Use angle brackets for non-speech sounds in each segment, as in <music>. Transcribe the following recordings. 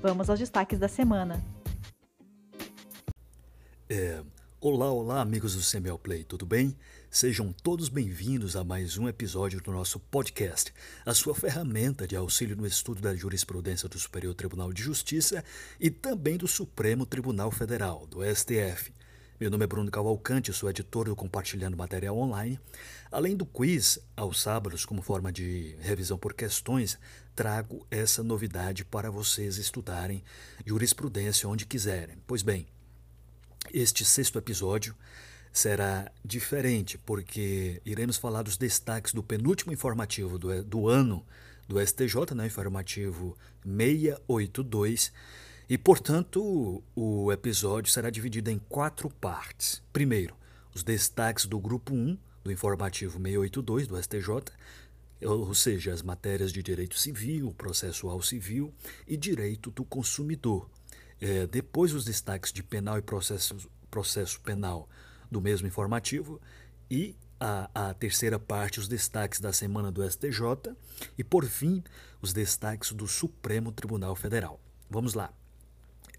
Vamos aos destaques da semana. É, olá, olá, amigos do CML Play, tudo bem? Sejam todos bem-vindos a mais um episódio do nosso podcast, a sua ferramenta de auxílio no estudo da jurisprudência do Superior Tribunal de Justiça e também do Supremo Tribunal Federal, do STF. Meu nome é Bruno Cavalcante, sou editor do Compartilhando Material Online. Além do quiz aos sábados, como forma de revisão por questões, trago essa novidade para vocês estudarem jurisprudência onde quiserem. Pois bem, este sexto episódio será diferente, porque iremos falar dos destaques do penúltimo informativo do, do ano do STJ, né, informativo 682 e, portanto, o episódio será dividido em quatro partes. Primeiro, os destaques do grupo 1 do informativo 682 do STJ, ou seja, as matérias de direito civil, processual civil e direito do consumidor. É, depois, os destaques de penal e processo, processo penal do mesmo informativo e a, a, terceira parte, os destaques da semana do STJ e, por fim, os destaques do Supremo Tribunal Federal. Vamos lá.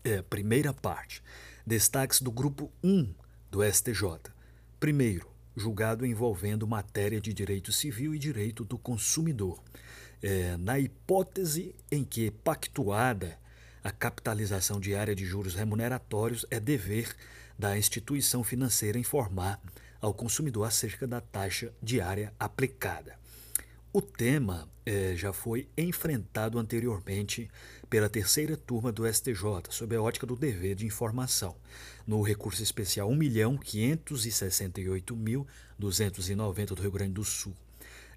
É, primeira parte. Destaques do grupo 1 do STJ. Primeiro, julgado envolvendo matéria de direito civil e direito do consumidor. É, na hipótese em que pactuada a capitalização diária de juros remuneratórios, é dever da instituição financeira informar ao consumidor acerca da taxa diária aplicada. O tema é, já foi enfrentado anteriormente pela terceira turma do STJ, sob a ótica do dever de informação, no recurso especial 1.568.290 do Rio Grande do Sul.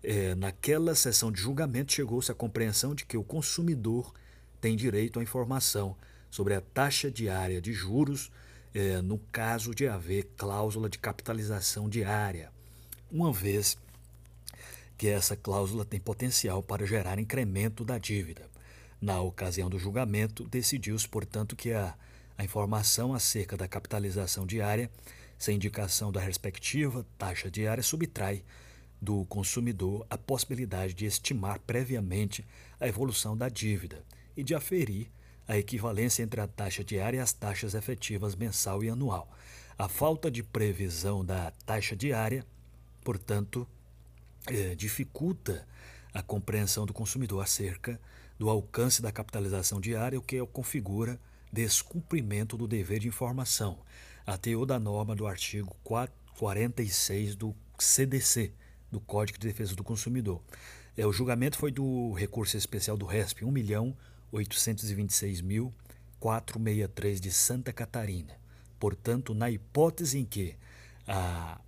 É, naquela sessão de julgamento, chegou-se à compreensão de que o consumidor tem direito à informação sobre a taxa diária de juros é, no caso de haver cláusula de capitalização diária, uma vez essa cláusula tem potencial para gerar incremento da dívida. Na ocasião do julgamento, decidiu-se, portanto, que a, a informação acerca da capitalização diária, sem indicação da respectiva taxa diária, subtrai do consumidor a possibilidade de estimar previamente a evolução da dívida e de aferir a equivalência entre a taxa diária e as taxas efetivas mensal e anual. A falta de previsão da taxa diária, portanto, é, dificulta a compreensão do consumidor acerca do alcance da capitalização diária, o que configura descumprimento do dever de informação, a teor da norma do artigo 46 do CDC, do Código de Defesa do Consumidor. É, o julgamento foi do recurso especial do RESP 1.826.463 de Santa Catarina. Portanto, na hipótese em que a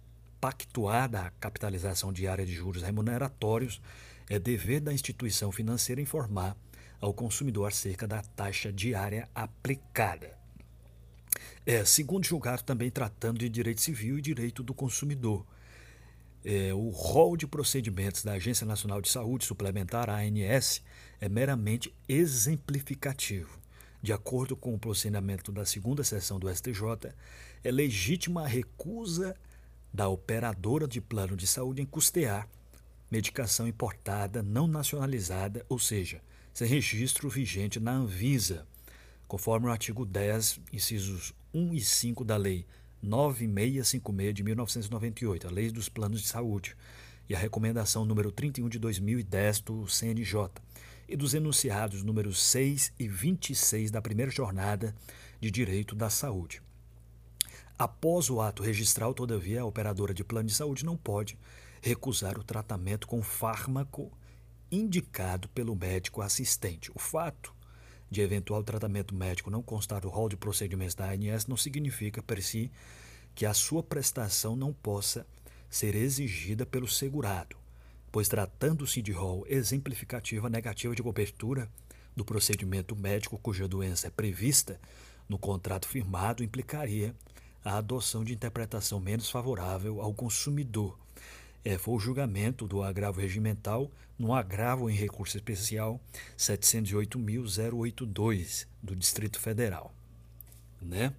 pactuada a capitalização diária de juros remuneratórios, é dever da instituição financeira informar ao consumidor acerca da taxa diária aplicada. É, segundo julgado, também tratando de direito civil e direito do consumidor. É, o rol de procedimentos da Agência Nacional de Saúde Suplementar, ANS, é meramente exemplificativo. De acordo com o procedimento da segunda sessão do STJ, é legítima a recusa da operadora de plano de saúde em custear medicação importada não nacionalizada, ou seja, sem registro vigente na Anvisa, conforme o artigo 10, incisos 1 e 5 da Lei 9656 de 1998, a Lei dos Planos de Saúde, e a recomendação número 31 de 2010 do CNJ, e dos enunciados números 6 e 26 da primeira jornada de Direito da Saúde. Após o ato registral, todavia, a operadora de plano de saúde não pode recusar o tratamento com fármaco indicado pelo médico assistente. O fato de eventual tratamento médico não constar no rol de procedimentos da ANS não significa, per si, que a sua prestação não possa ser exigida pelo segurado, pois tratando-se de rol exemplificativo, a negativa de cobertura do procedimento médico cuja doença é prevista no contrato firmado implicaria a adoção de interpretação menos favorável ao consumidor. É, foi o julgamento do agravo regimental no agravo em recurso especial 708.082 do Distrito Federal. Né?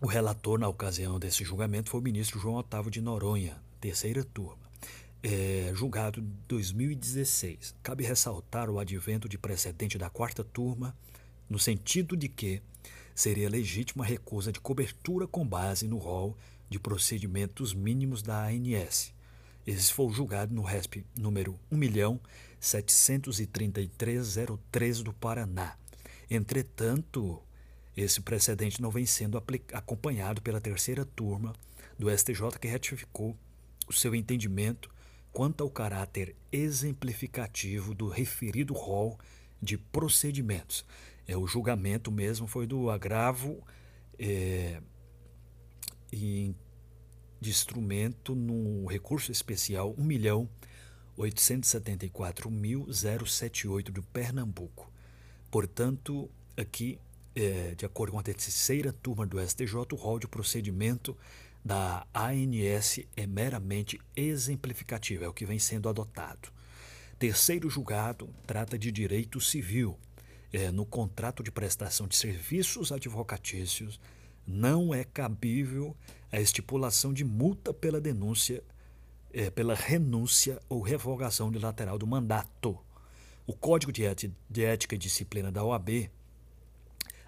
O relator na ocasião desse julgamento foi o ministro João Otávio de Noronha, terceira turma. É, julgado em 2016. Cabe ressaltar o advento de precedente da quarta turma, no sentido de que seria legítima recusa de cobertura com base no rol de procedimentos mínimos da ANS. Esse foi julgado no RESP número 1.733.013 do Paraná. Entretanto, esse precedente não vem sendo acompanhado pela terceira turma do STJ, que retificou o seu entendimento quanto ao caráter exemplificativo do referido rol de procedimentos. É, o julgamento mesmo foi do agravo é, de instrumento no recurso especial 1.874.078 do Pernambuco. Portanto, aqui é, de acordo com a terceira turma do STJ, o rol de procedimento da ANS é meramente exemplificativo, é o que vem sendo adotado. Terceiro julgado trata de direito civil. É, no contrato de prestação de serviços advocatícios, não é cabível a estipulação de multa pela denúncia, é, pela renúncia ou revogação unilateral do mandato. O Código de Ética e Disciplina da OAB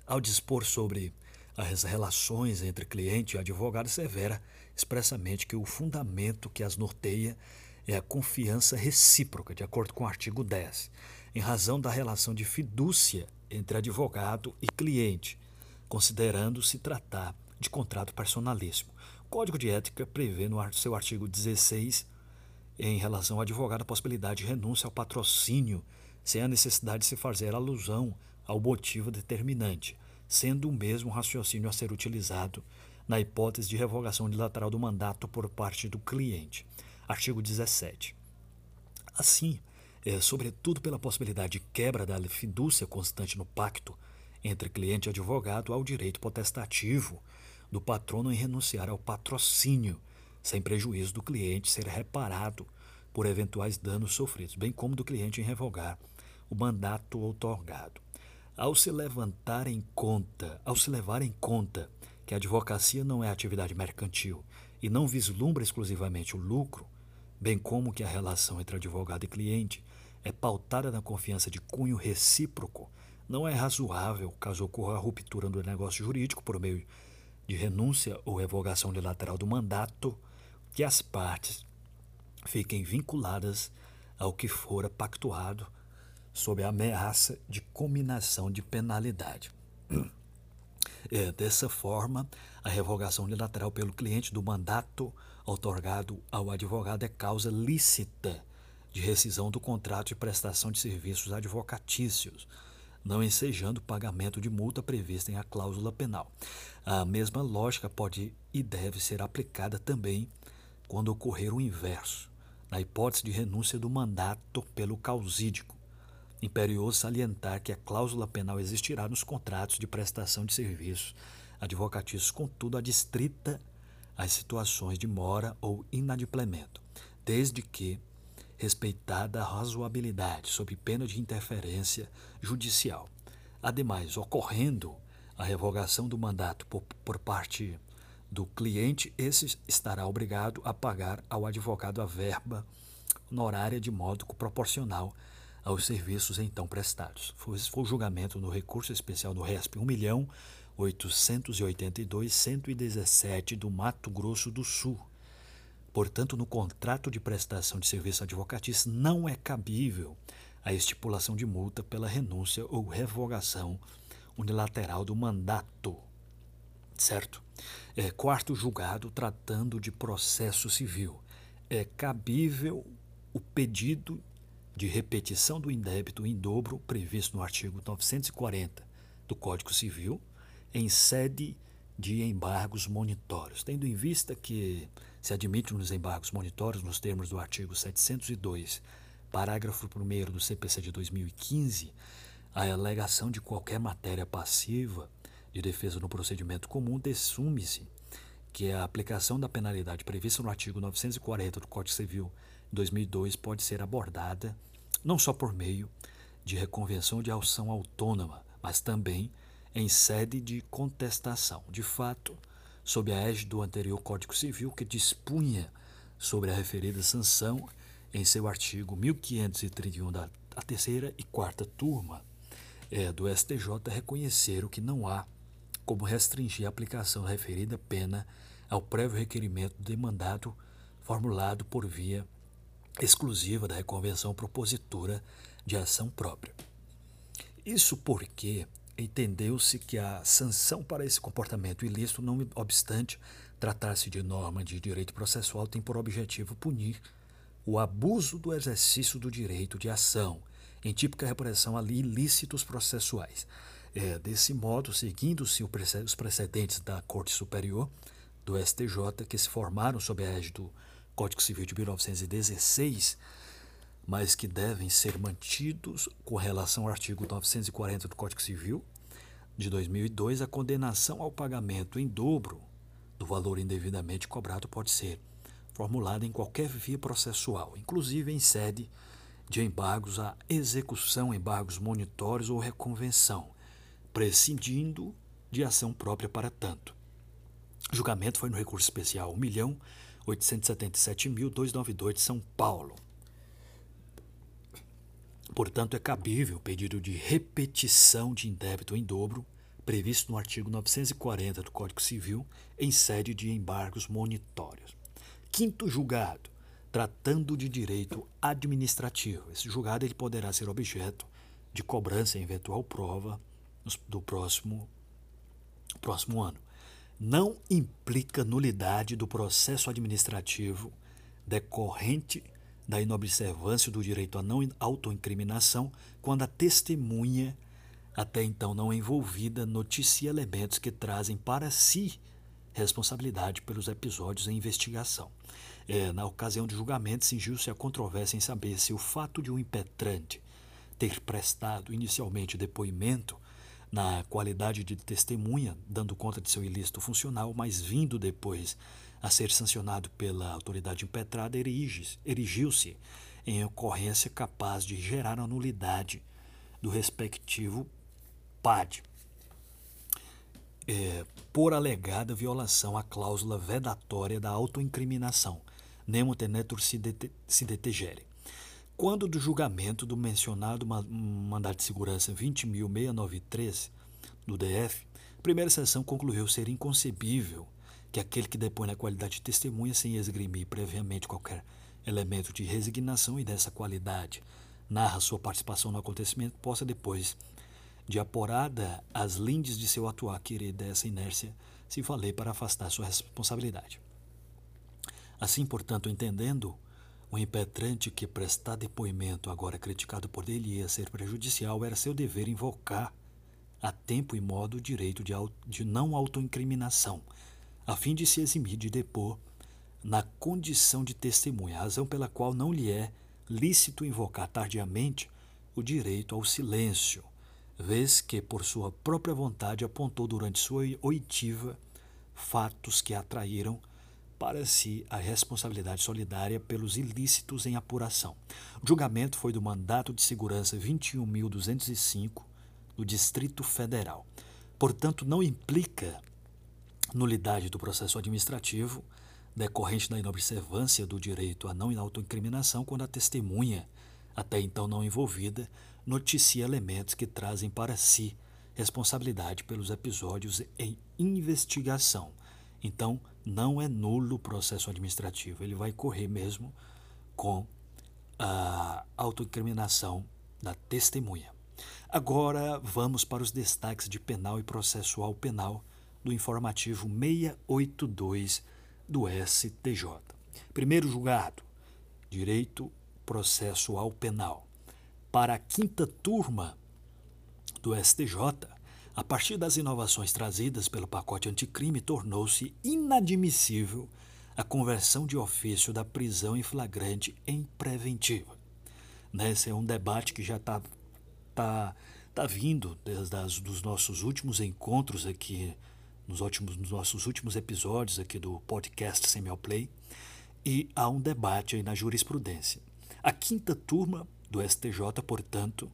ao dispor sobre as relações entre cliente e advogado, severa expressamente que o fundamento que as norteia é a confiança recíproca, de acordo com o artigo 10, em razão da relação de fidúcia entre advogado e cliente, considerando se tratar de contrato personalíssimo. O Código de Ética prevê no seu artigo 16, em relação ao advogado, a possibilidade de renúncia ao patrocínio, sem a necessidade de se fazer alusão ao motivo determinante, sendo o mesmo raciocínio a ser utilizado na hipótese de revogação unilateral do mandato por parte do cliente. Artigo 17. Assim, é, sobretudo pela possibilidade de quebra da fidúcia constante no pacto entre cliente e advogado, há o direito potestativo do patrono em renunciar ao patrocínio, sem prejuízo do cliente ser reparado por eventuais danos sofridos, bem como do cliente em revogar o mandato outorgado. Ao se levantar em conta, ao se levar em conta que a advocacia não é atividade mercantil e não vislumbra exclusivamente o lucro, bem como que a relação entre advogado e cliente é pautada na confiança de cunho recíproco, não é razoável, caso ocorra a ruptura do negócio jurídico por meio de renúncia ou revogação unilateral do mandato, que as partes fiquem vinculadas ao que fora pactuado sob a ameaça de cominação de penalidade. <clears throat> É, dessa forma, a revogação unilateral pelo cliente do mandato otorgado ao advogado é causa lícita de rescisão do contrato de prestação de serviços advocatícios, não ensejando o pagamento de multa prevista em a cláusula penal. A mesma lógica pode e deve ser aplicada também quando ocorrer o inverso, na hipótese de renúncia do mandato pelo causídico, Imperioso salientar que a cláusula penal existirá nos contratos de prestação de serviços advocatícios, contudo, adstrita às situações de mora ou inadimplemento, desde que respeitada a razoabilidade, sob pena de interferência judicial. Ademais, ocorrendo a revogação do mandato por, por parte do cliente, esse estará obrigado a pagar ao advogado a verba honorária de modo proporcional aos serviços então prestados. Foi, foi o julgamento no recurso especial do RESP 1.882.117 do Mato Grosso do Sul. Portanto, no contrato de prestação de serviço advocatício não é cabível a estipulação de multa pela renúncia ou revogação unilateral do mandato. Certo? É, quarto julgado, tratando de processo civil. É cabível o pedido de repetição do indébito em dobro previsto no artigo 940 do Código Civil em sede de embargos monitórios, tendo em vista que se admite nos embargos monitórios nos termos do artigo 702 parágrafo 1 do CPC de 2015, a alegação de qualquer matéria passiva de defesa no procedimento comum dessume-se que a aplicação da penalidade prevista no artigo 940 do Código Civil de 2002 pode ser abordada não só por meio de reconvenção de ação autônoma, mas também em sede de contestação. De fato, sob a égide do anterior Código Civil, que dispunha sobre a referida sanção em seu artigo 1531 da terceira e quarta turma é, do STJ, reconheceram que não há como restringir a aplicação da referida pena ao prévio requerimento demandado formulado por via exclusiva da reconvenção propositura de ação própria. Isso porque entendeu-se que a sanção para esse comportamento ilícito, não obstante tratar-se de norma de direito processual, tem por objetivo punir o abuso do exercício do direito de ação, em típica repressão a ilícitos processuais. É, desse modo, seguindo-se os precedentes da Corte Superior, do STJ, que se formaram sob a égide do Código Civil de 1916, mas que devem ser mantidos com relação ao artigo 940 do Código Civil de 2002, a condenação ao pagamento em dobro do valor indevidamente cobrado pode ser formulada em qualquer via processual, inclusive em sede de embargos à execução, embargos monitórios ou reconvenção, prescindindo de ação própria para tanto. O julgamento foi no recurso especial 1 milhão 877.292 de São Paulo. Portanto, é cabível o pedido de repetição de indébito em dobro previsto no artigo 940 do Código Civil em sede de embargos monitórios. Quinto julgado, tratando de direito administrativo. Esse julgado ele poderá ser objeto de cobrança em eventual prova do próximo, próximo ano não implica nulidade do processo administrativo decorrente da inobservância do direito à não autoincriminação quando a testemunha, até então não envolvida, noticia elementos que trazem para si responsabilidade pelos episódios em investigação. É, na ocasião de julgamento, cingiu-se a controvérsia em saber se o fato de um impetrante ter prestado inicialmente depoimento na qualidade de testemunha, dando conta de seu ilícito funcional, mas vindo depois a ser sancionado pela autoridade impetrada, erigiu-se em ocorrência capaz de gerar a nulidade do respectivo PAD, é, por alegada violação à cláusula vedatória da autoincriminação, nemo tenetur si detegere. Quando do julgamento do mencionado mandado de segurança 20.693 do DF, a primeira sessão concluiu ser inconcebível que aquele que depõe na qualidade de testemunha sem esgrimir previamente qualquer elemento de resignação e dessa qualidade narra sua participação no acontecimento possa depois de aporada as lindes de seu atuar querer dessa inércia se valer para afastar sua responsabilidade. Assim, portanto, entendendo o impetrante que prestar depoimento, agora criticado por ele, ia ser prejudicial, era seu dever invocar a tempo e modo o direito de, de não autoincriminação, a fim de se eximir de depor na condição de testemunha, razão pela qual não lhe é lícito invocar tardiamente o direito ao silêncio, vez que, por sua própria vontade, apontou durante sua oitiva fatos que atraíram para si a responsabilidade solidária pelos ilícitos em apuração. O julgamento foi do mandato de segurança 21.205 do Distrito Federal. Portanto, não implica nulidade do processo administrativo decorrente da inobservância do direito à não autoincriminação quando a testemunha, até então não envolvida, noticia elementos que trazem para si responsabilidade pelos episódios em investigação. Então, não é nulo o processo administrativo, ele vai correr mesmo com a autoincriminação da testemunha. Agora vamos para os destaques de penal e processual penal do informativo 682 do STJ. Primeiro julgado, direito processual penal. Para a quinta turma do STJ, a partir das inovações trazidas pelo pacote anticrime, tornou-se inadmissível a conversão de ofício da prisão em flagrante em preventiva. Né? Esse é um debate que já está tá, tá vindo desde dos nossos últimos encontros aqui, nos, últimos, nos nossos últimos episódios aqui do podcast Semial Play, e há um debate aí na jurisprudência. A quinta turma do STJ, portanto,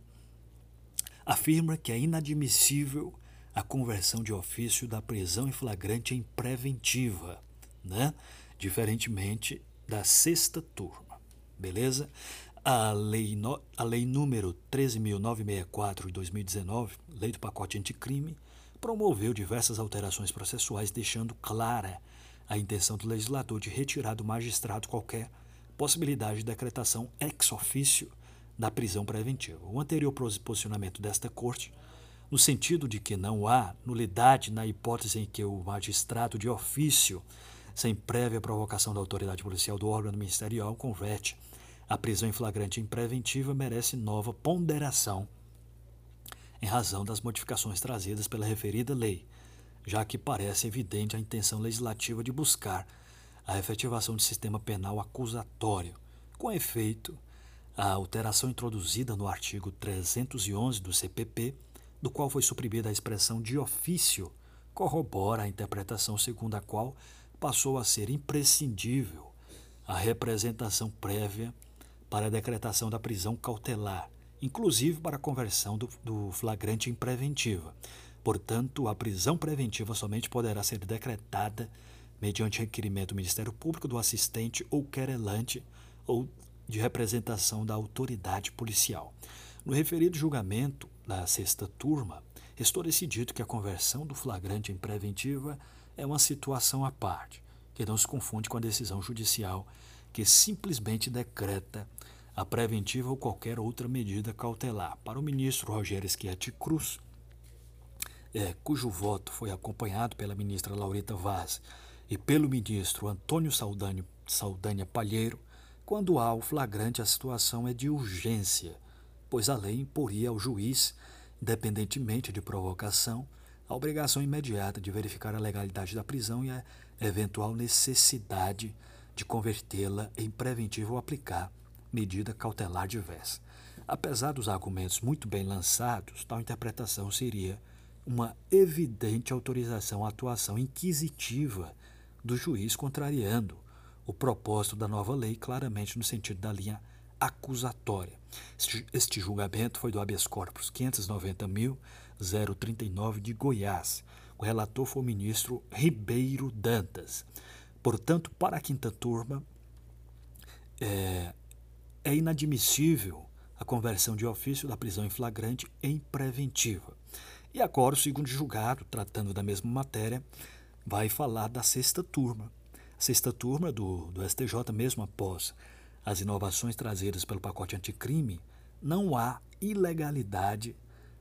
afirma que é inadmissível a conversão de ofício da prisão em flagrante em preventiva, né? diferentemente da sexta turma. Beleza? A lei, no, a lei número 13.964 de 2019, lei do pacote anticrime, promoveu diversas alterações processuais, deixando clara a intenção do legislador de retirar do magistrado qualquer possibilidade de decretação ex officio da prisão preventiva. O anterior posicionamento desta Corte, no sentido de que não há nulidade na hipótese em que o magistrado de ofício, sem prévia provocação da autoridade policial do órgão ministerial, converte a prisão em flagrante em preventiva, merece nova ponderação em razão das modificações trazidas pela referida lei, já que parece evidente a intenção legislativa de buscar a efetivação de sistema penal acusatório. Com efeito, a alteração introduzida no artigo 311 do CPP, do qual foi suprimida a expressão de ofício, corrobora a interpretação segundo a qual passou a ser imprescindível a representação prévia para a decretação da prisão cautelar, inclusive para a conversão do, do flagrante em preventiva. Portanto, a prisão preventiva somente poderá ser decretada mediante requerimento do Ministério Público, do assistente ou querelante ou de representação da autoridade policial. No referido julgamento da sexta turma, estou decidido que a conversão do flagrante em preventiva é uma situação à parte, que não se confunde com a decisão judicial que simplesmente decreta a preventiva ou qualquer outra medida cautelar. Para o ministro Rogério Schietti Cruz, é, cujo voto foi acompanhado pela ministra Laurita Vaz e pelo ministro Antônio Saldanha, Saldanha Palheiro, quando há o flagrante, a situação é de urgência, pois a lei imporia ao juiz, independentemente de provocação, a obrigação imediata de verificar a legalidade da prisão e a eventual necessidade de convertê-la em preventivo ou aplicar medida cautelar diversa. Apesar dos argumentos muito bem lançados, tal interpretação seria uma evidente autorização à atuação inquisitiva do juiz, contrariando o propósito da nova lei claramente no sentido da linha acusatória. Este, julgamento foi do habeas corpus 590.039 de Goiás. O relator foi o ministro Ribeiro Dantas. Portanto, para a quinta turma, é, é inadmissível a conversão de ofício da prisão em flagrante em preventiva. E agora o segundo julgado, tratando da mesma matéria, vai falar da sexta turma, sexta turma do, do STJ, mesmo após as inovações trazidas pelo pacote anticrime, não há ilegalidade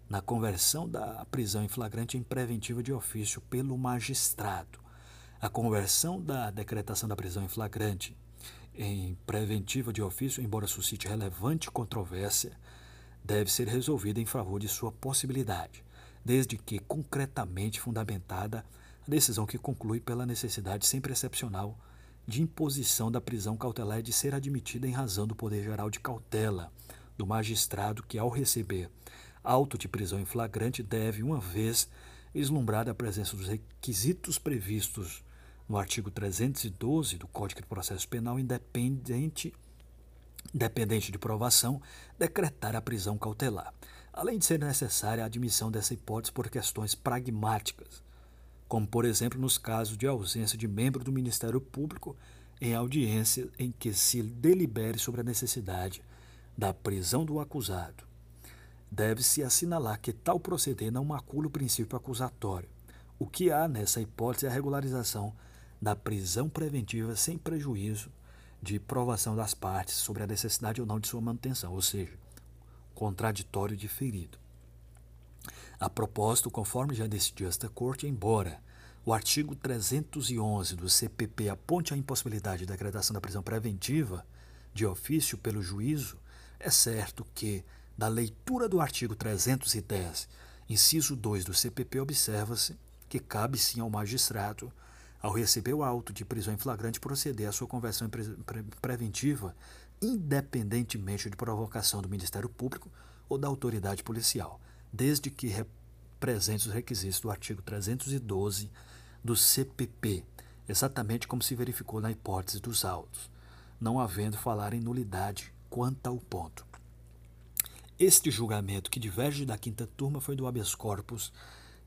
na conversão da prisão em flagrante em preventiva de ofício pelo magistrado. A conversão da decretação da prisão em flagrante em preventiva de ofício, embora suscite relevante controvérsia, deve ser resolvida em favor de sua possibilidade, desde que concretamente fundamentada a decisão que conclui pela necessidade sempre excepcional de imposição da prisão cautelar de ser admitida em razão do poder geral de cautela do magistrado que, ao receber auto de prisão em flagrante, deve, uma vez vislumbrada a presença dos requisitos previstos no artigo 312 do Código de Processo Penal, independente, independente de provação, decretar a prisão cautelar, além de ser necessária a admissão dessa hipótese por questões pragmáticas, como por exemplo nos casos de ausência de membro do Ministério Público em audiência em que se delibere sobre a necessidade da prisão do acusado. Deve-se assinalar que tal proceder não macula o princípio acusatório. O que há nessa hipótese é a regularização da prisão preventiva sem prejuízo de provação das partes sobre a necessidade ou não de sua manutenção, ou seja, contraditório diferido. A propósito, conforme já decidiu esta Corte, embora o artigo 311 do CPP aponte a impossibilidade de decretação da prisão preventiva de ofício pelo juízo, é certo que, da leitura do artigo 310, inciso 2 do CPP, observa-se que cabe sim ao magistrado, ao receber o auto de prisão em flagrante, proceder à sua conversão pre pre preventiva independentemente de provocação do Ministério Público ou da autoridade policial, desde que represente os requisitos do artigo 312 do CPP, exatamente como se verificou na hipótese dos autos, não havendo falar em nulidade quanto ao ponto. Este julgamento, que diverge da quinta turma, foi do habeas corpus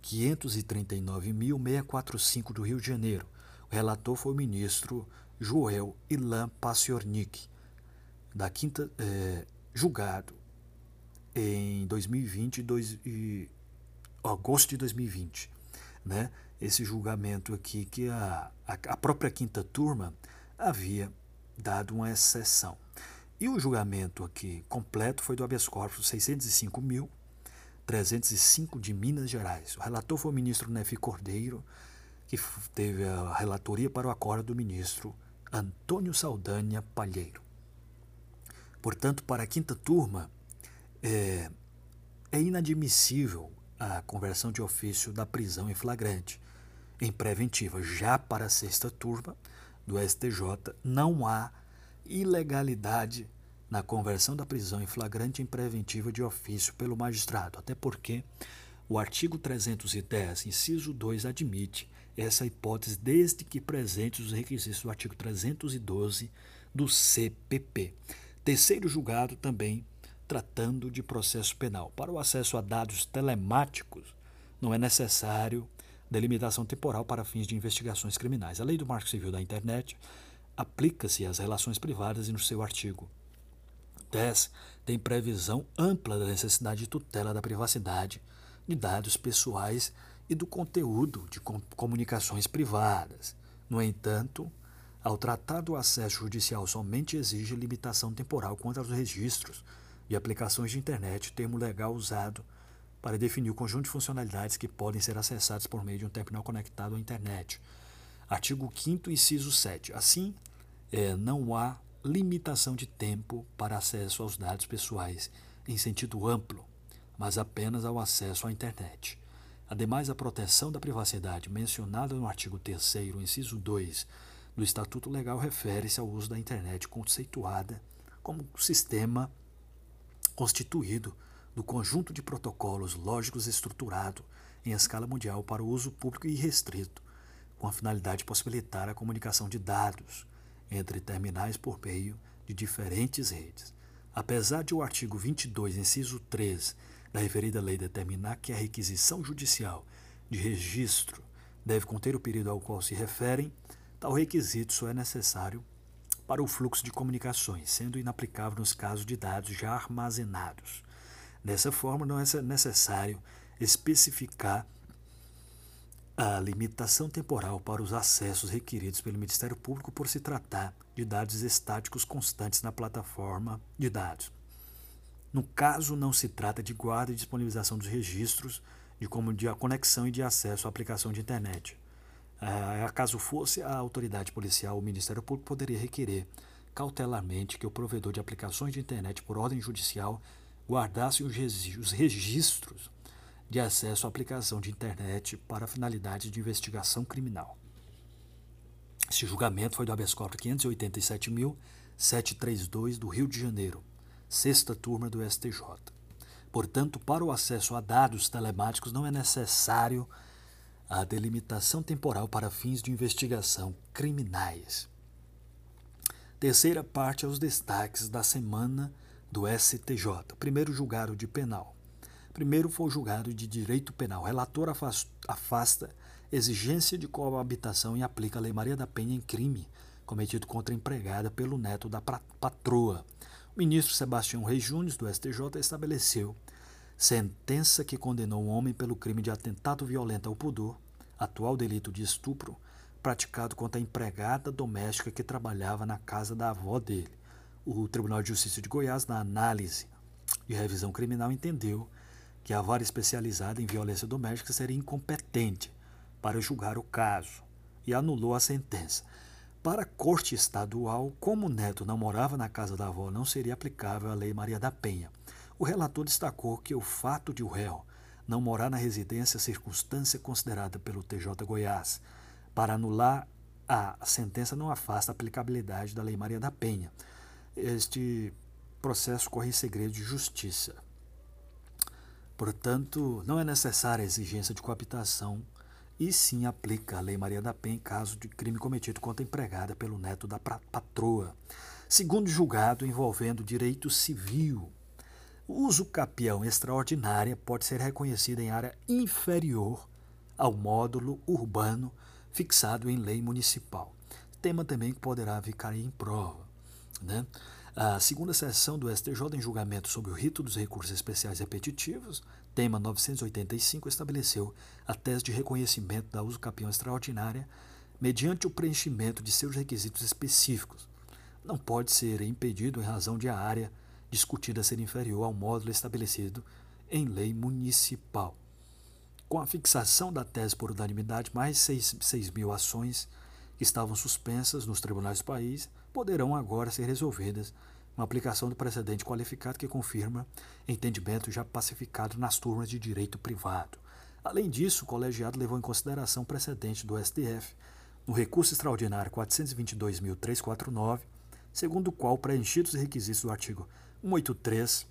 539.645 do Rio de Janeiro. O relator foi o ministro Joel Ilan Paciornik, da quinta, é, julgado em 2020 dois, e, agosto de 2020. Né? Esse julgamento aqui que a, a, a própria quinta turma havia dado uma exceção. E o julgamento aqui completo foi do habeas corpus 605.305 de Minas Gerais. O relator foi o ministro Nefi Cordeiro, que teve a relatoria para o acordo do ministro Antônio Saldanha Palheiro. Portanto, para a quinta turma, é, é inadmissível a conversão de ofício da prisão em flagrante em preventiva. Já para a sexta turma do STJ, não há ilegalidade na conversão da prisão em flagrante em preventiva de ofício pelo magistrado, até porque o artigo 310, inciso 2, admite essa hipótese desde que presentes os requisitos do artigo 312 do CPP. Terceiro julgado também tratando de processo penal. Para o acesso a dados telemáticos, não é necessário delimitação temporal para fins de investigações criminais. A Lei do Marco Civil da Internet aplica-se às relações privadas e no seu artigo 10 tem previsão ampla da necessidade de tutela da privacidade de dados pessoais e do conteúdo de comunicações privadas. No entanto, ao tratar do acesso judicial somente exige limitação temporal quanto aos registros de aplicações de internet, termo legal usado para definir o conjunto de funcionalidades que podem ser acessadas por meio de um terminal conectado à internet. Artigo 5 inciso 7. Assim, é, não há limitação de tempo para acesso aos dados pessoais em sentido amplo, mas apenas ao acesso à internet. Ademais, a proteção da privacidade mencionada no artigo 3 inciso 2 do Estatuto Legal refere-se ao uso da internet conceituada como sistema constituído do conjunto de protocolos lógicos estruturado em escala mundial para o uso público e restrito, com a finalidade de possibilitar a comunicação de dados entre terminais por meio de diferentes redes. Apesar de o artigo 22, inciso 3 da referida lei determinar que a requisição judicial de registro deve conter o período ao qual se referem, tal requisito só é necessário para o fluxo de comunicações, sendo inaplicável nos casos de dados já armazenados. Dessa forma, não é necessário especificar a limitação temporal para os acessos requeridos pelo Ministério Público por se tratar de dados estáticos constantes na plataforma de dados. No caso, não se trata de guarda e disponibilização dos registros de como de conexão e de acesso à aplicação de internet. Ah, caso fosse, a autoridade policial o Ministério Público poderia requerer cautelarmente que o provedor de aplicações de internet por ordem judicial guardasse os registros de acesso à aplicação de internet para finalidades de investigação criminal. Este julgamento foi do habeas corpus 587.732 do Rio de Janeiro, sexta turma do STJ. Portanto, para o acesso a dados telemáticos não é necessário a delimitação temporal para fins de investigação criminais. Terceira parte aos destaques da semana do STJ. Primeiro julgado de penal. Primeiro foi o julgado de direito penal. Relator afasta exigência de coabitação e aplica a Lei Maria da Penha em crime cometido contra a empregada pelo neto da patroa. O ministro Sebastião Reis Júnior, do STJ, estabeleceu sentença que condenou um homem pelo crime de atentado violento ao pudor, atual delito de estupro, praticado contra a empregada doméstica que trabalhava na casa da avó dele. O Tribunal de Justiça de Goiás, na análise de revisão criminal, entendeu que a vara especializada em violência doméstica seria incompetente para julgar o caso e anulou a sentença. Para a Corte Estadual, como o neto não morava na casa da avó, não seria aplicável a Lei Maria da Penha. O relator destacou que o fato de o réu não morar na residência circunstância considerada pelo TJ Goiás para anular a sentença não afasta a aplicabilidade da Lei Maria da Penha, este processo corre em segredo de justiça. Portanto, não é necessária a exigência de coabitação e sim aplica a Lei Maria da Penha em caso de crime cometido contra a empregada pelo neto da patroa. Segundo julgado envolvendo direito civil, o uso capião extraordinária pode ser reconhecido em área inferior ao módulo urbano fixado em lei municipal. Tema também que poderá ficar em prova. Né? A segunda sessão do STJ em julgamento sobre o rito dos recursos especiais repetitivos, tema 985, estabeleceu a tese de reconhecimento da uso capião extraordinária mediante o preenchimento de seus requisitos específicos. Não pode ser impedido em razão de a área discutida ser inferior ao módulo estabelecido em lei municipal. Com a fixação da tese por unanimidade, mais 6, 6 mil ações que estavam suspensas nos tribunais do país poderão agora ser resolvidas uma aplicação do precedente qualificado que confirma entendimento já pacificado nas turmas de direito privado. Além disso, o colegiado levou em consideração o precedente do STF no recurso extraordinário 422.349, segundo o qual, preenchidos os requisitos do artigo 183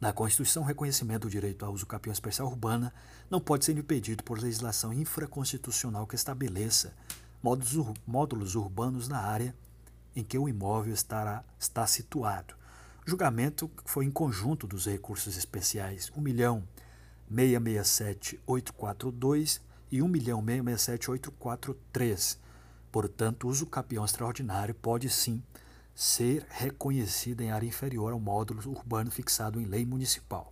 da Constituição, o reconhecimento do direito ao uso capião especial urbana não pode ser impedido por legislação infraconstitucional que estabeleça módulos, módulos urbanos na área em que o imóvel estará, está situado. Julgamento foi em conjunto dos recursos especiais 1.667.842 e 1.667.843. Portanto, o uso capião extraordinário pode sim ser reconhecido em área inferior ao módulo urbano fixado em lei municipal.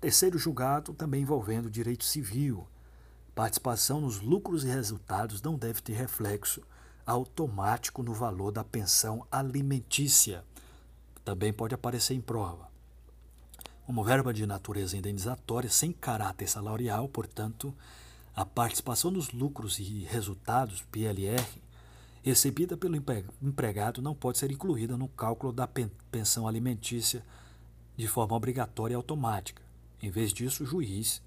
Terceiro julgado, também envolvendo direito civil. Participação nos lucros e resultados não deve ter reflexo automático no valor da pensão alimentícia. Também pode aparecer em prova. Como verba de natureza indenizatória sem caráter salarial, portanto, a participação nos lucros e resultados, PLR, recebida pelo empregado não pode ser incluída no cálculo da pensão alimentícia de forma obrigatória e automática. Em vez disso, o juiz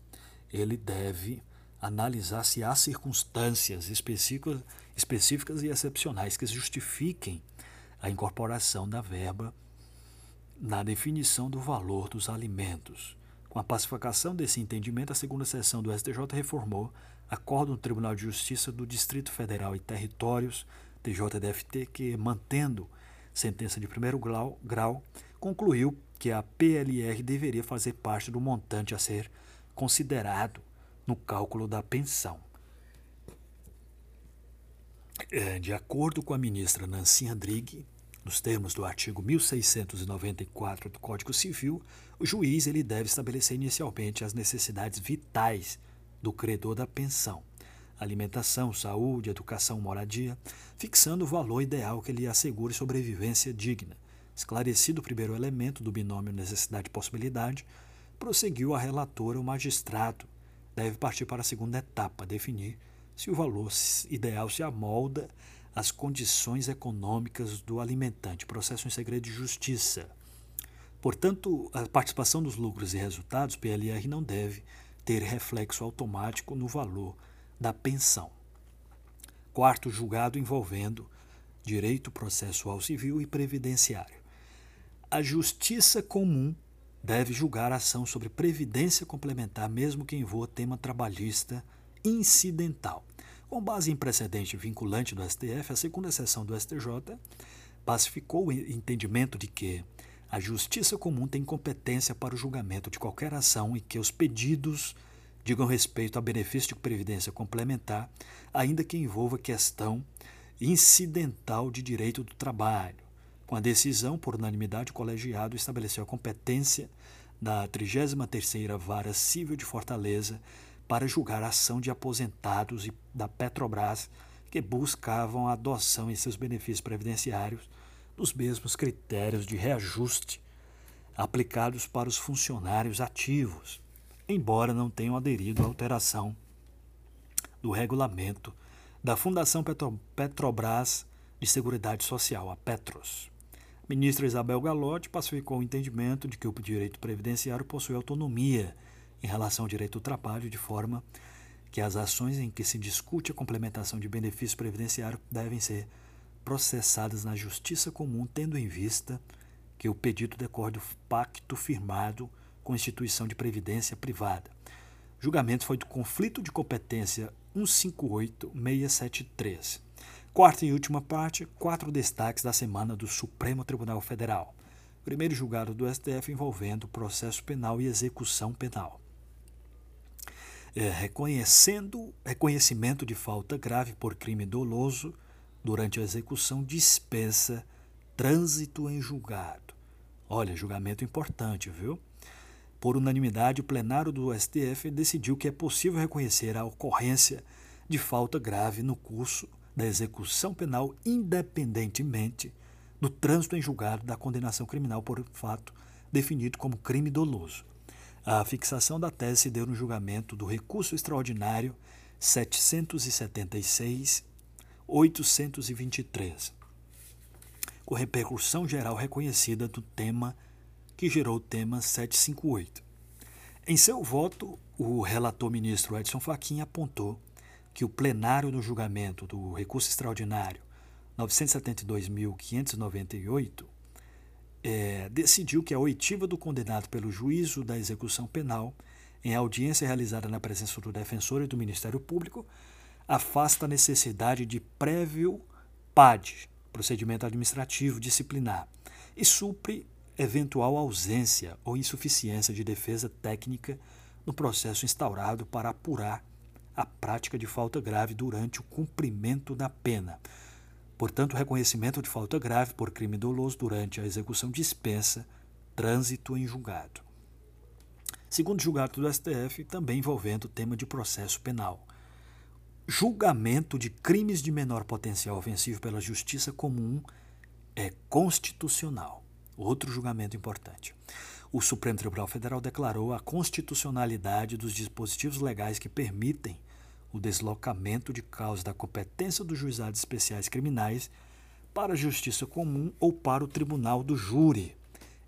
ele deve analisar se há circunstâncias específicas, específicas e excepcionais que justifiquem a incorporação da verba na definição do valor dos alimentos. Com a pacificação desse entendimento, a segunda sessão do STJ reformou acordo do Tribunal de Justiça do Distrito Federal e Territórios, TJDFT, que, mantendo sentença de primeiro grau, grau, concluiu que a PLR deveria fazer parte do montante a ser considerado no cálculo da pensão. É, de acordo com a ministra Nancy Andrighi, nos termos do artigo 1694 do Código Civil, o juiz ele deve estabelecer inicialmente as necessidades vitais do credor da pensão, alimentação, saúde, educação, moradia, fixando o valor ideal que lhe assegure sobrevivência digna. Esclarecido o primeiro elemento do binômio necessidade-possibilidade, prosseguiu a relatora o magistrado deve partir para a segunda etapa, definir se o valor ideal se amolda às condições econômicas do alimentante, processo em segredo de justiça. Portanto, a participação dos lucros e resultados, PLR, não deve ter reflexo automático no valor da pensão. Quarto julgado envolvendo direito processual civil e previdenciário. A justiça comum deve julgar a ação sobre previdência complementar, mesmo que envolva tema trabalhista incidental. Com base em precedente vinculante do STF, a segunda sessão do STJ pacificou o entendimento de que a justiça comum tem competência para o julgamento de qualquer ação e que os pedidos digam respeito a benefício de previdência complementar, ainda que envolva questão incidental de direito do trabalho, com a decisão, por unanimidade, o colegiado estabeleceu a competência da 33ª Vara Civil de Fortaleza para julgar a ação de aposentados da Petrobras que buscavam a adoção em seus benefícios previdenciários dos mesmos critérios de reajuste aplicados para os funcionários ativos, embora não tenham aderido à alteração do regulamento da Fundação Petrobras de Seguridade Social, a Petros ministra Isabel Galotti pacificou o entendimento de que o direito previdenciário possui autonomia em relação ao direito do trabalho, de forma que as ações em que se discute a complementação de benefício previdenciário devem ser processadas na Justiça Comum, tendo em vista que o pedido decorre do pacto firmado com instituição de previdência privada. O julgamento foi do conflito de competência 158673. Quarta e última parte, quatro destaques da semana do Supremo Tribunal Federal. Primeiro julgado do STF envolvendo processo penal e execução penal. É, reconhecendo reconhecimento de falta grave por crime doloso durante a execução dispensa trânsito em julgado. Olha, julgamento importante, viu? Por unanimidade, o plenário do STF decidiu que é possível reconhecer a ocorrência de falta grave no curso da execução penal, independentemente do trânsito em julgado da condenação criminal por fato definido como crime doloso. A fixação da tese se deu no julgamento do recurso extraordinário 776-823, com repercussão geral reconhecida do tema que gerou o tema 758. Em seu voto, o relator ministro Edson Fachin apontou que o plenário no julgamento do recurso extraordinário 972.598 é, decidiu que a oitiva do condenado pelo juízo da execução penal, em audiência realizada na presença do defensor e do Ministério Público, afasta a necessidade de prévio PAD, procedimento administrativo disciplinar, e supre eventual ausência ou insuficiência de defesa técnica no processo instaurado para apurar a prática de falta grave durante o cumprimento da pena. Portanto, reconhecimento de falta grave por crime doloso durante a execução dispensa trânsito em julgado. Segundo julgado do STF, também envolvendo o tema de processo penal. Julgamento de crimes de menor potencial ofensivo pela justiça comum é constitucional. Outro julgamento importante. O Supremo Tribunal Federal declarou a constitucionalidade dos dispositivos legais que permitem o deslocamento de causa da competência dos juizados especiais criminais para a justiça comum ou para o tribunal do júri,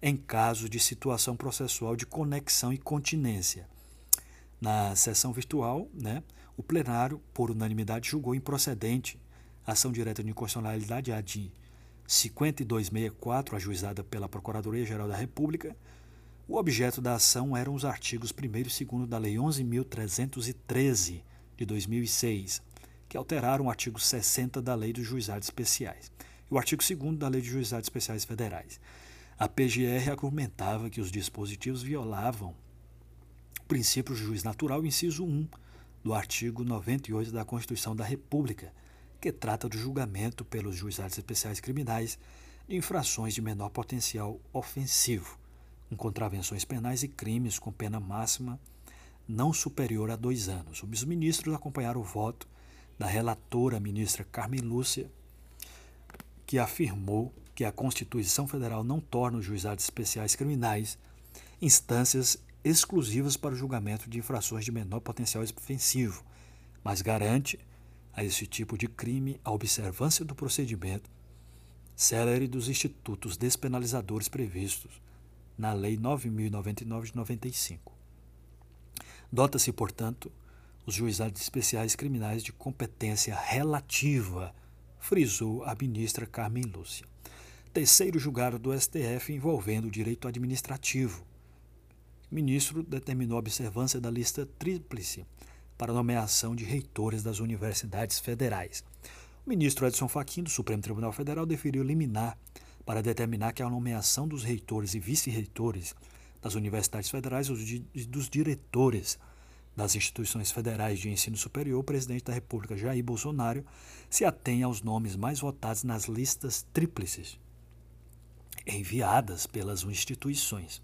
em caso de situação processual de conexão e continência. Na sessão virtual, né, o plenário, por unanimidade, julgou improcedente a ação direta de inconstitucionalidade AD 5264, ajuizada pela Procuradoria-Geral da República, o objeto da ação eram os artigos 1 e 2 da Lei 11.313 de 2006, que alteraram o artigo 60 da Lei dos Juizados Especiais e o artigo 2 da Lei de Juizados Especiais Federais. A PGR argumentava que os dispositivos violavam o princípio do juiz natural, inciso 1 do artigo 98 da Constituição da República, que trata do julgamento pelos juizados especiais criminais de infrações de menor potencial ofensivo, com contravenções penais e crimes com pena máxima não superior a dois anos. Os ministros acompanharam o voto da relatora ministra Carmen Lúcia, que afirmou que a Constituição Federal não torna os juizados especiais criminais instâncias exclusivas para o julgamento de infrações de menor potencial ofensivo, mas garante a esse tipo de crime a observância do procedimento célere dos institutos despenalizadores previstos na Lei 9.099 de 95. Dota-se, portanto, os juizados especiais criminais de competência relativa, frisou a ministra Carmen Lúcia. Terceiro julgado do STF envolvendo o direito administrativo. O ministro determinou a observância da lista tríplice para nomeação de reitores das universidades federais. O ministro Edson Fachin, do Supremo Tribunal Federal, deferiu liminar para determinar que a nomeação dos reitores e vice-reitores das universidades federais e dos diretores das instituições federais de ensino superior, o presidente da República, Jair Bolsonaro, se atém aos nomes mais votados nas listas tríplices enviadas pelas instituições.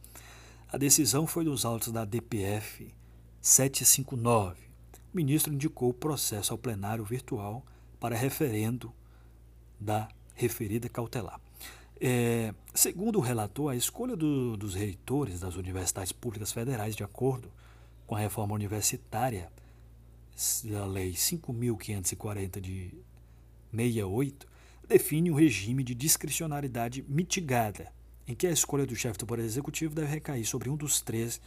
A decisão foi dos autos da DPF 759. O ministro indicou o processo ao plenário virtual para referendo da referida cautelar. É, segundo o relator, a escolha do, dos reitores das universidades públicas federais, de acordo com a reforma universitária, da Lei 5.540 de 68, define um regime de discricionariedade mitigada, em que a escolha do chefe do Poder Executivo deve recair sobre um dos três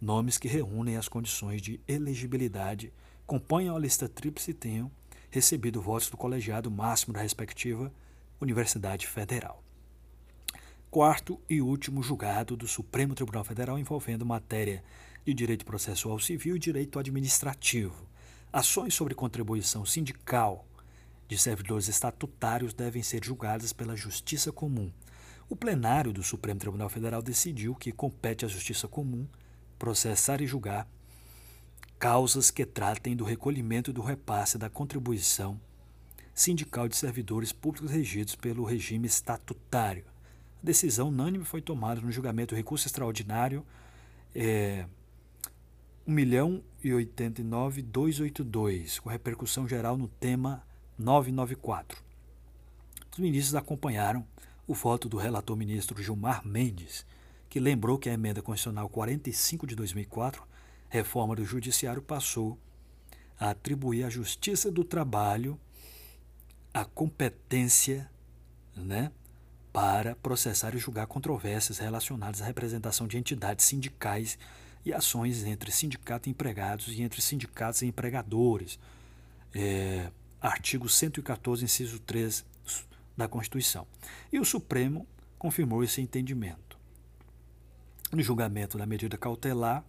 nomes que reúnem as condições de elegibilidade, componham a lista tríplice e tenham recebido votos do colegiado máximo da respectiva Universidade Federal. Quarto e último julgado do Supremo Tribunal Federal envolvendo matéria de direito processual civil e direito administrativo. Ações sobre contribuição sindical de servidores estatutários devem ser julgadas pela Justiça Comum. O plenário do Supremo Tribunal Federal decidiu que compete à Justiça Comum processar e julgar causas que tratem do recolhimento e do repasse da contribuição sindical de servidores públicos regidos pelo regime estatutário. Decisão unânime foi tomada no julgamento do recurso extraordinário é, 1 milhão e 89.282, com repercussão geral no tema 994. Os ministros acompanharam o voto do relator ministro Gilmar Mendes, que lembrou que a emenda constitucional 45 de 2004, reforma do judiciário, passou a atribuir à Justiça do Trabalho a competência né, para processar e julgar controvérsias relacionadas à representação de entidades sindicais e ações entre sindicato e empregados e entre sindicatos e empregadores. É, artigo 114, inciso 3 da Constituição. E o Supremo confirmou esse entendimento. No julgamento da medida cautelar,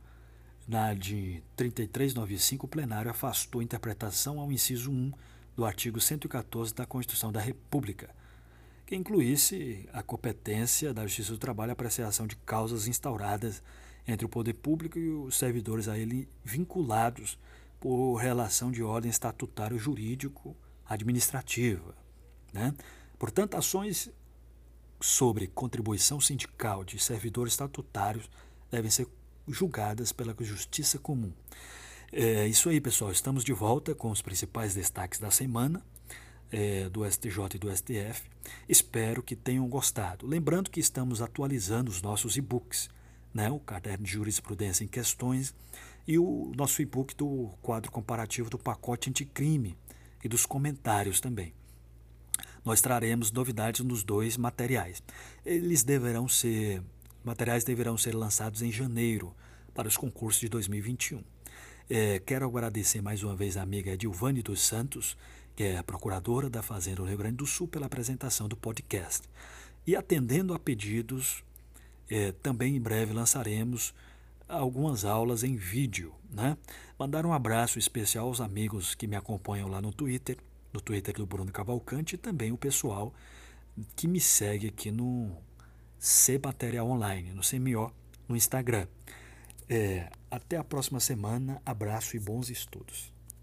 na de 3395, o plenário afastou a interpretação ao inciso 1 do artigo 114 da Constituição da República, que incluísse a competência da Justiça do Trabalho a apreciação de causas instauradas entre o poder público e os servidores a ele vinculados por relação de ordem estatutário jurídico administrativa. Né? Portanto, ações sobre contribuição sindical de servidores estatutários devem ser julgadas pela Justiça Comum. É isso aí, pessoal. Estamos de volta com os principais destaques da semana é, do STJ e do STF. Espero que tenham gostado. Lembrando que estamos atualizando os nossos e-books, né? o caderno de jurisprudência em questões e o nosso e-book do quadro comparativo do pacote anticrime e dos comentários também. Nós traremos novidades nos dois materiais. Eles deverão ser materiais deverão ser lançados em janeiro para os concursos de 2021. É, quero agradecer mais uma vez a amiga Edilvane dos Santos, que é a procuradora da Fazenda do Rio Grande do Sul, pela apresentação do podcast. E atendendo a pedidos, é, também em breve lançaremos algumas aulas em vídeo. Né? Mandar um abraço especial aos amigos que me acompanham lá no Twitter, no Twitter do Bruno Cavalcante, e também o pessoal que me segue aqui no C Material Online, no CMO, no Instagram. É, até a próxima semana. Abraço e bons estudos.